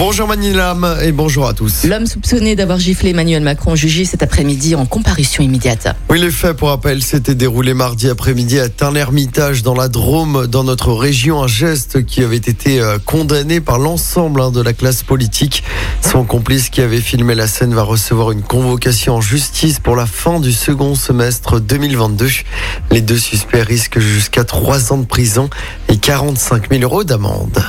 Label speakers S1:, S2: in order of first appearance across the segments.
S1: Bonjour Manilam et bonjour à tous.
S2: L'homme soupçonné d'avoir giflé Emmanuel Macron jugé cet après-midi en comparution immédiate.
S1: Oui, les faits, pour rappel, s'étaient déroulés mardi après-midi à Tain-l'Hermitage dans la Drôme, dans notre région. Un geste qui avait été euh, condamné par l'ensemble hein, de la classe politique. Son complice qui avait filmé la scène va recevoir une convocation en justice pour la fin du second semestre 2022. Les deux suspects risquent jusqu'à trois ans de prison et 45 000 euros d'amende.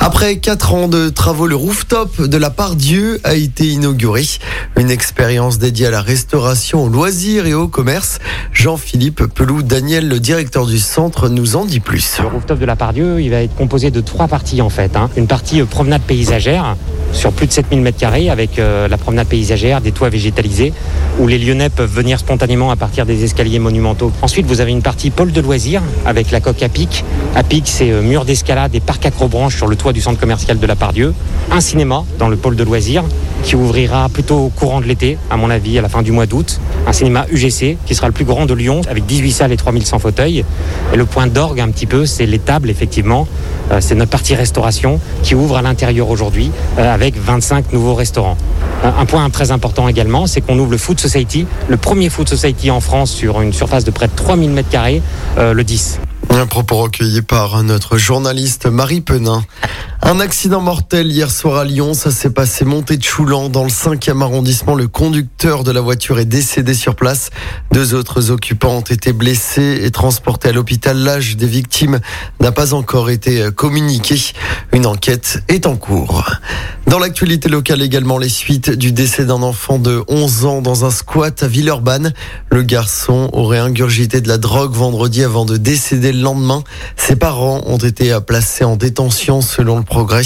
S1: Après quatre ans de travaux, le rooftop de la part Dieu a été inauguré. Une expérience dédiée à la restauration, au loisirs et au commerce. Jean-Philippe Pelou, Daniel, le directeur du centre, nous en dit plus.
S3: Rooftop de la Pardieu, il va être composé de trois parties en fait. hein. Une partie euh, promenade paysagère sur plus de 7000 m2 avec euh, la promenade paysagère, des toits végétalisés où les Lyonnais peuvent venir spontanément à partir des escaliers monumentaux. Ensuite, vous avez une partie pôle de loisirs avec la coque à pic. À pic, c'est euh, mur d'escalade et parc acrobranche sur le toit du centre commercial de la Pardieu. Un cinéma dans le pôle de loisirs qui ouvrira plutôt au courant de l'été, à mon avis, à la fin du mois d'août. Un cinéma UGC qui sera le plus grand de Lyon avec 18 salles et 3100 fauteuils. Et le point d'orgue un petit peu, c'est les tables, effectivement. Euh, c'est notre partie restauration qui ouvre à l'intérieur aujourd'hui euh, avec 25 nouveaux restaurants. Euh, Un point très important également, c'est qu'on ouvre le Food Society, le premier Food Society en France sur une surface de près de 3000 m2 euh, le 10.
S1: Un propos recueilli par notre journaliste Marie Penin. Un accident mortel hier soir à Lyon, ça s'est passé montée de Choulan dans le 5e arrondissement. Le conducteur de la voiture est décédé sur place. Deux autres occupants ont été blessés et transportés à l'hôpital. L'âge des victimes n'a pas encore été communiqué. Une enquête est en cours. Dans l'actualité locale également, les suites du décès d'un enfant de 11 ans dans un squat à Villeurbanne. Le garçon aurait ingurgité de la drogue vendredi avant de décéder le lendemain. Ses parents ont été placés en détention selon le progrès.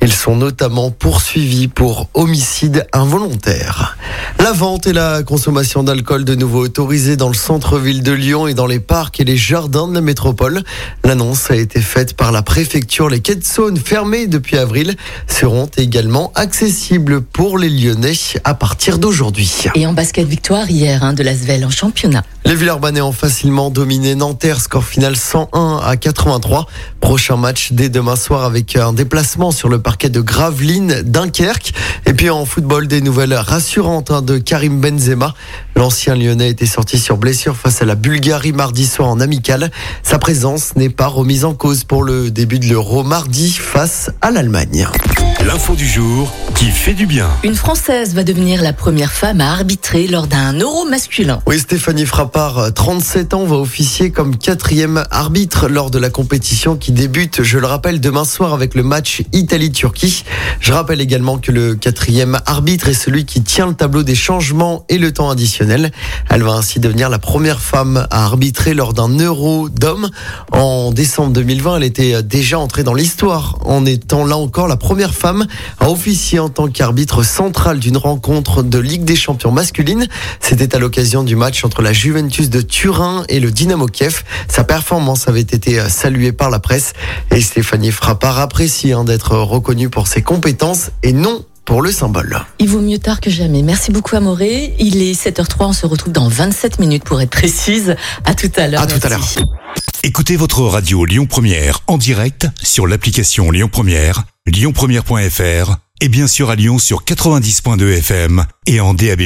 S1: Ils sont notamment poursuivis pour homicide involontaire. La vente et la consommation d'alcool de nouveau autorisées dans le centre-ville de Lyon et dans les parcs et les jardins de la métropole. L'annonce a été faite par la préfecture. Les quais de Saône fermés depuis avril seront également accessibles pour les Lyonnais à partir d'aujourd'hui.
S2: Et en basket victoire hier hein, de l'Asvel en championnat.
S1: Les Villeurbanais ont facilement dominé Nanterre, score final 101 à 83. Prochain match dès demain soir avec un déplacement sur le parquet de Gravelines, Dunkerque. Et puis en football, des nouvelles rassurantes hein, de Karim Benzema. L'ancien Lyonnais était sorti sur blessure face à la Bulgarie mardi soir en amical. Sa présence n'est pas remise en cause pour le début de l'Euro mardi face à l'Allemagne.
S4: L'info du jour qui fait du bien.
S2: Une Française va devenir la première femme à arbitrer lors d'un euro masculin.
S1: Oui, Stéphanie Frappard, 37 ans, va officier comme quatrième arbitre lors de la compétition qui débute, je le rappelle, demain soir avec le match Italie-Turquie. Je rappelle également que le quatrième arbitre est celui qui tient le tableau des changements et le temps additionnel. Elle va ainsi devenir la première femme à arbitrer lors d'un euro d'hommes. En décembre 2020, elle était déjà entrée dans l'histoire en étant là encore la première femme à officier en tant qu'arbitre central d'une rencontre de Ligue des champions masculine. C'était à l'occasion du match entre la Juventus de Turin et le Dynamo Kiev. Sa performance avait été saluée par la presse et Stéphanie Frappard apprécie hein, d'être reconnue pour ses compétences et non pour le symbole.
S2: Il vaut mieux tard que jamais. Merci beaucoup Amoré. Il est 7h03, on se retrouve dans 27 minutes pour être précise. À tout à l'heure.
S1: À tout à
S2: Merci.
S4: Écoutez votre radio Lyon Première en direct sur l'application Lyon Première, lyonpremière.fr et bien sûr à Lyon sur 90.2 FM et en DAB+.